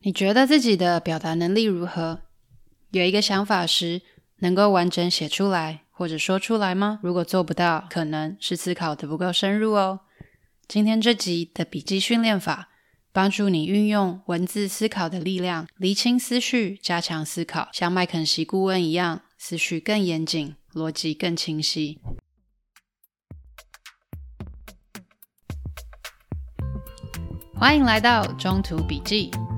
你觉得自己的表达能力如何？有一个想法时，能够完整写出来或者说出来吗？如果做不到，可能是思考得不够深入哦。今天这集的笔记训练法，帮助你运用文字思考的力量，厘清思绪，加强思考，像麦肯锡顾问一样，思绪更严谨，逻辑更清晰。欢迎来到中途笔记，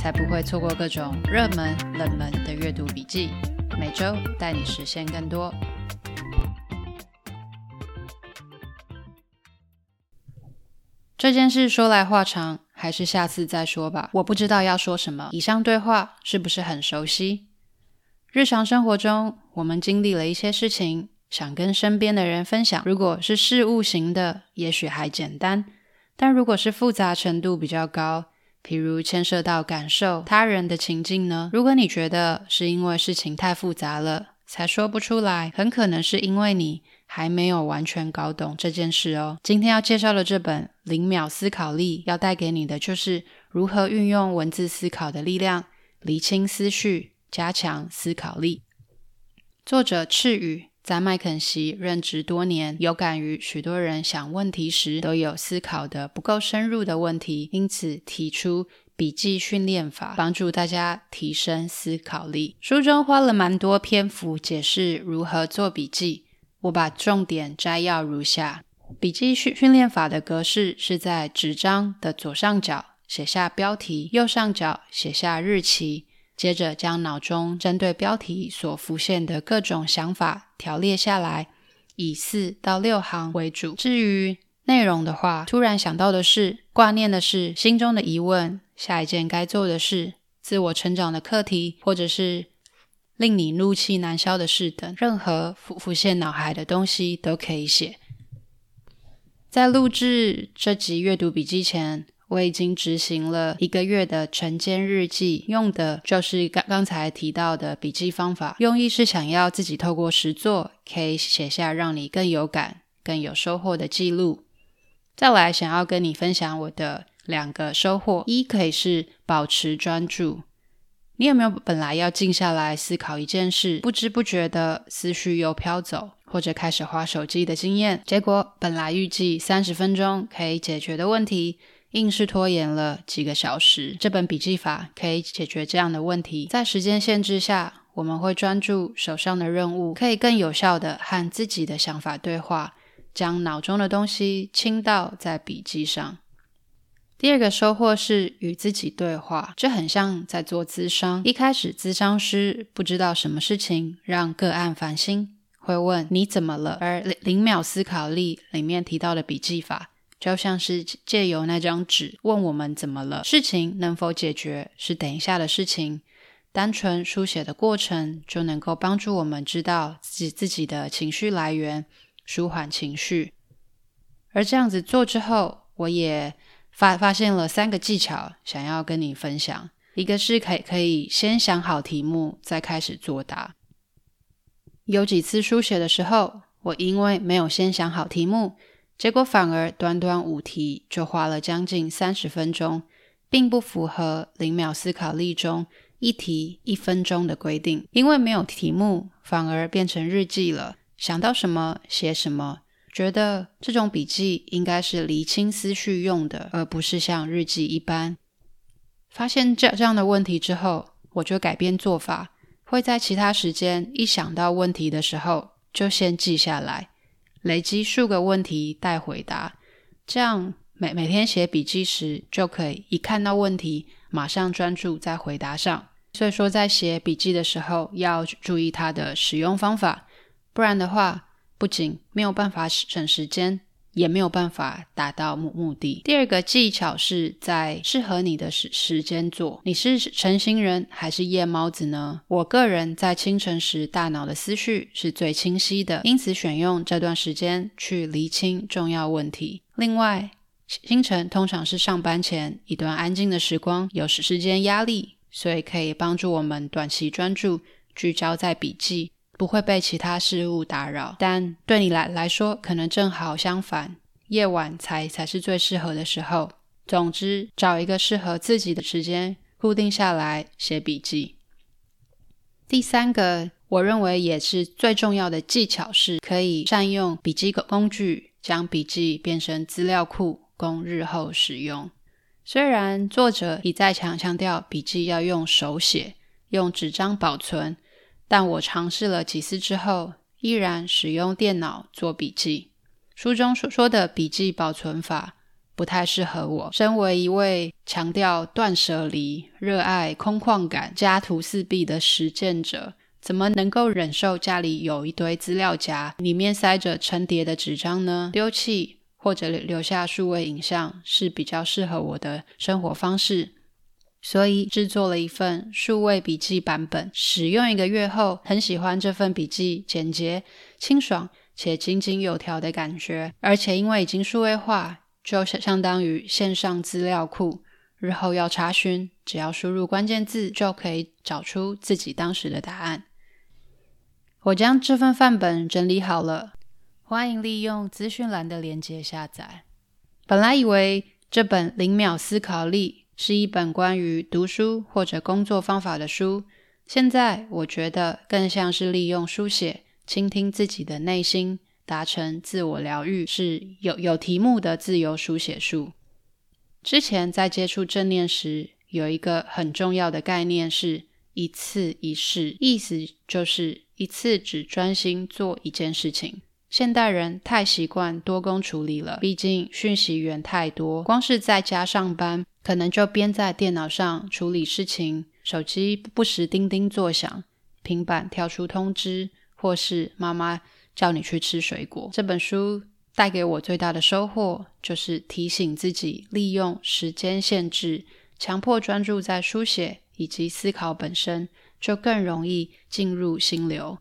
才不会错过各种热门、冷门的阅读笔记，每周带你实现更多。这件事说来话长，还是下次再说吧。我不知道要说什么。以上对话是不是很熟悉？日常生活中，我们经历了一些事情，想跟身边的人分享。如果是事物型的，也许还简单；但如果是复杂程度比较高，譬如牵涉到感受他人的情境呢？如果你觉得是因为事情太复杂了，才说不出来，很可能是因为你还没有完全搞懂这件事哦。今天要介绍的这本《零秒思考力》，要带给你的就是如何运用文字思考的力量，厘清思绪，加强思考力。作者赤羽。在麦肯锡任职多年，有感于许多人想问题时都有思考的不够深入的问题，因此提出笔记训练法，帮助大家提升思考力。书中花了蛮多篇幅解释如何做笔记，我把重点摘要如下：笔记训训练法的格式是在纸张的左上角写下标题，右上角写下日期。接着将脑中针对标题所浮现的各种想法条列下来，以四到六行为主。至于内容的话，突然想到的事、挂念的事、心中的疑问、下一件该做的事、自我成长的课题，或者是令你怒气难消的事等，任何浮浮现脑海的东西都可以写。在录制这集阅读笔记前，我已经执行了一个月的晨间日记，用的就是刚刚才提到的笔记方法。用意是想要自己透过实作，可以写下让你更有感、更有收获的记录。再来，想要跟你分享我的两个收获：一可以是保持专注。你有没有本来要静下来思考一件事，不知不觉的思绪又飘走，或者开始滑手机的经验？结果本来预计三十分钟可以解决的问题，硬是拖延了几个小时。这本笔记法可以解决这样的问题。在时间限制下，我们会专注手上的任务，可以更有效地和自己的想法对话，将脑中的东西倾倒在笔记上。第二个收获是与自己对话，这很像在做咨商。一开始，咨商师不知道什么事情让个案烦心，会问你怎么了？而零秒思考力里面提到的笔记法。就像是借由那张纸问我们怎么了，事情能否解决是等一下的事情。单纯书写的过程就能够帮助我们知道自己自己的情绪来源，舒缓情绪。而这样子做之后，我也发发现了三个技巧，想要跟你分享。一个是可以可以先想好题目，再开始作答。有几次书写的时候，我因为没有先想好题目。结果反而短短五题就花了将近三十分钟，并不符合零秒思考力中一题一分钟的规定。因为没有题目，反而变成日记了，想到什么写什么。觉得这种笔记应该是厘清思绪用的，而不是像日记一般。发现这这样的问题之后，我就改变做法，会在其他时间一想到问题的时候，就先记下来。累积数个问题待回答，这样每每天写笔记时就可以一看到问题马上专注在回答上。所以说，在写笔记的时候要注意它的使用方法，不然的话，不仅没有办法省时间，也没有办法达到目目的。第二个技巧是在适合你的时时间做。你是晨型人还是夜猫子呢？我个人在清晨时大脑的思绪是最清晰的，因此选用这段时间去厘清重要问题。另外，清晨通常是上班前一段安静的时光，有时时间压力，所以可以帮助我们短期专注，聚焦在笔记。不会被其他事物打扰，但对你来来说，可能正好相反，夜晚才才是最适合的时候。总之，找一个适合自己的时间，固定下来写笔记。第三个，我认为也是最重要的技巧是，可以善用笔记工具，将笔记变成资料库，供日后使用。虽然作者一再强强调笔记要用手写，用纸张保存。但我尝试了几次之后，依然使用电脑做笔记。书中所说的笔记保存法不太适合我。身为一位强调断舍离、热爱空旷感、家徒四壁的实践者，怎么能够忍受家里有一堆资料夹，里面塞着成叠的纸张呢？丢弃或者留下数位影像是比较适合我的生活方式。所以制作了一份数位笔记版本，使用一个月后，很喜欢这份笔记简洁、清爽且井井有条的感觉。而且因为已经数位化，就相当于线上资料库，日后要查询，只要输入关键字就可以找出自己当时的答案。我将这份范本整理好了，欢迎利用资讯栏的链接下载。本来以为这本零秒思考力。是一本关于读书或者工作方法的书。现在我觉得更像是利用书写倾听自己的内心，达成自我疗愈，是有有题目的自由书写术。之前在接触正念时，有一个很重要的概念是一次一事，意思就是一次只专心做一件事情。现代人太习惯多工处理了，毕竟讯息源太多，光是在家上班。可能就边在电脑上处理事情，手机不时叮叮作响，平板跳出通知，或是妈妈叫你去吃水果。这本书带给我最大的收获，就是提醒自己利用时间限制，强迫专注在书写以及思考本身，就更容易进入心流。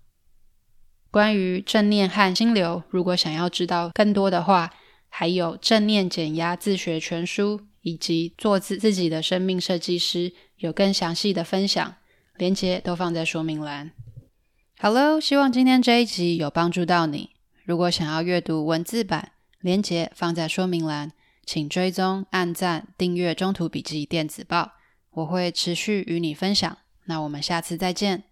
关于正念和心流，如果想要知道更多的话，还有《正念减压自学全书》。以及做自自己的生命设计师，有更详细的分享，连结都放在说明栏。好喽，希望今天这一集有帮助到你。如果想要阅读文字版，连结放在说明栏，请追踪、按赞、订阅《中途笔记电子报》，我会持续与你分享。那我们下次再见。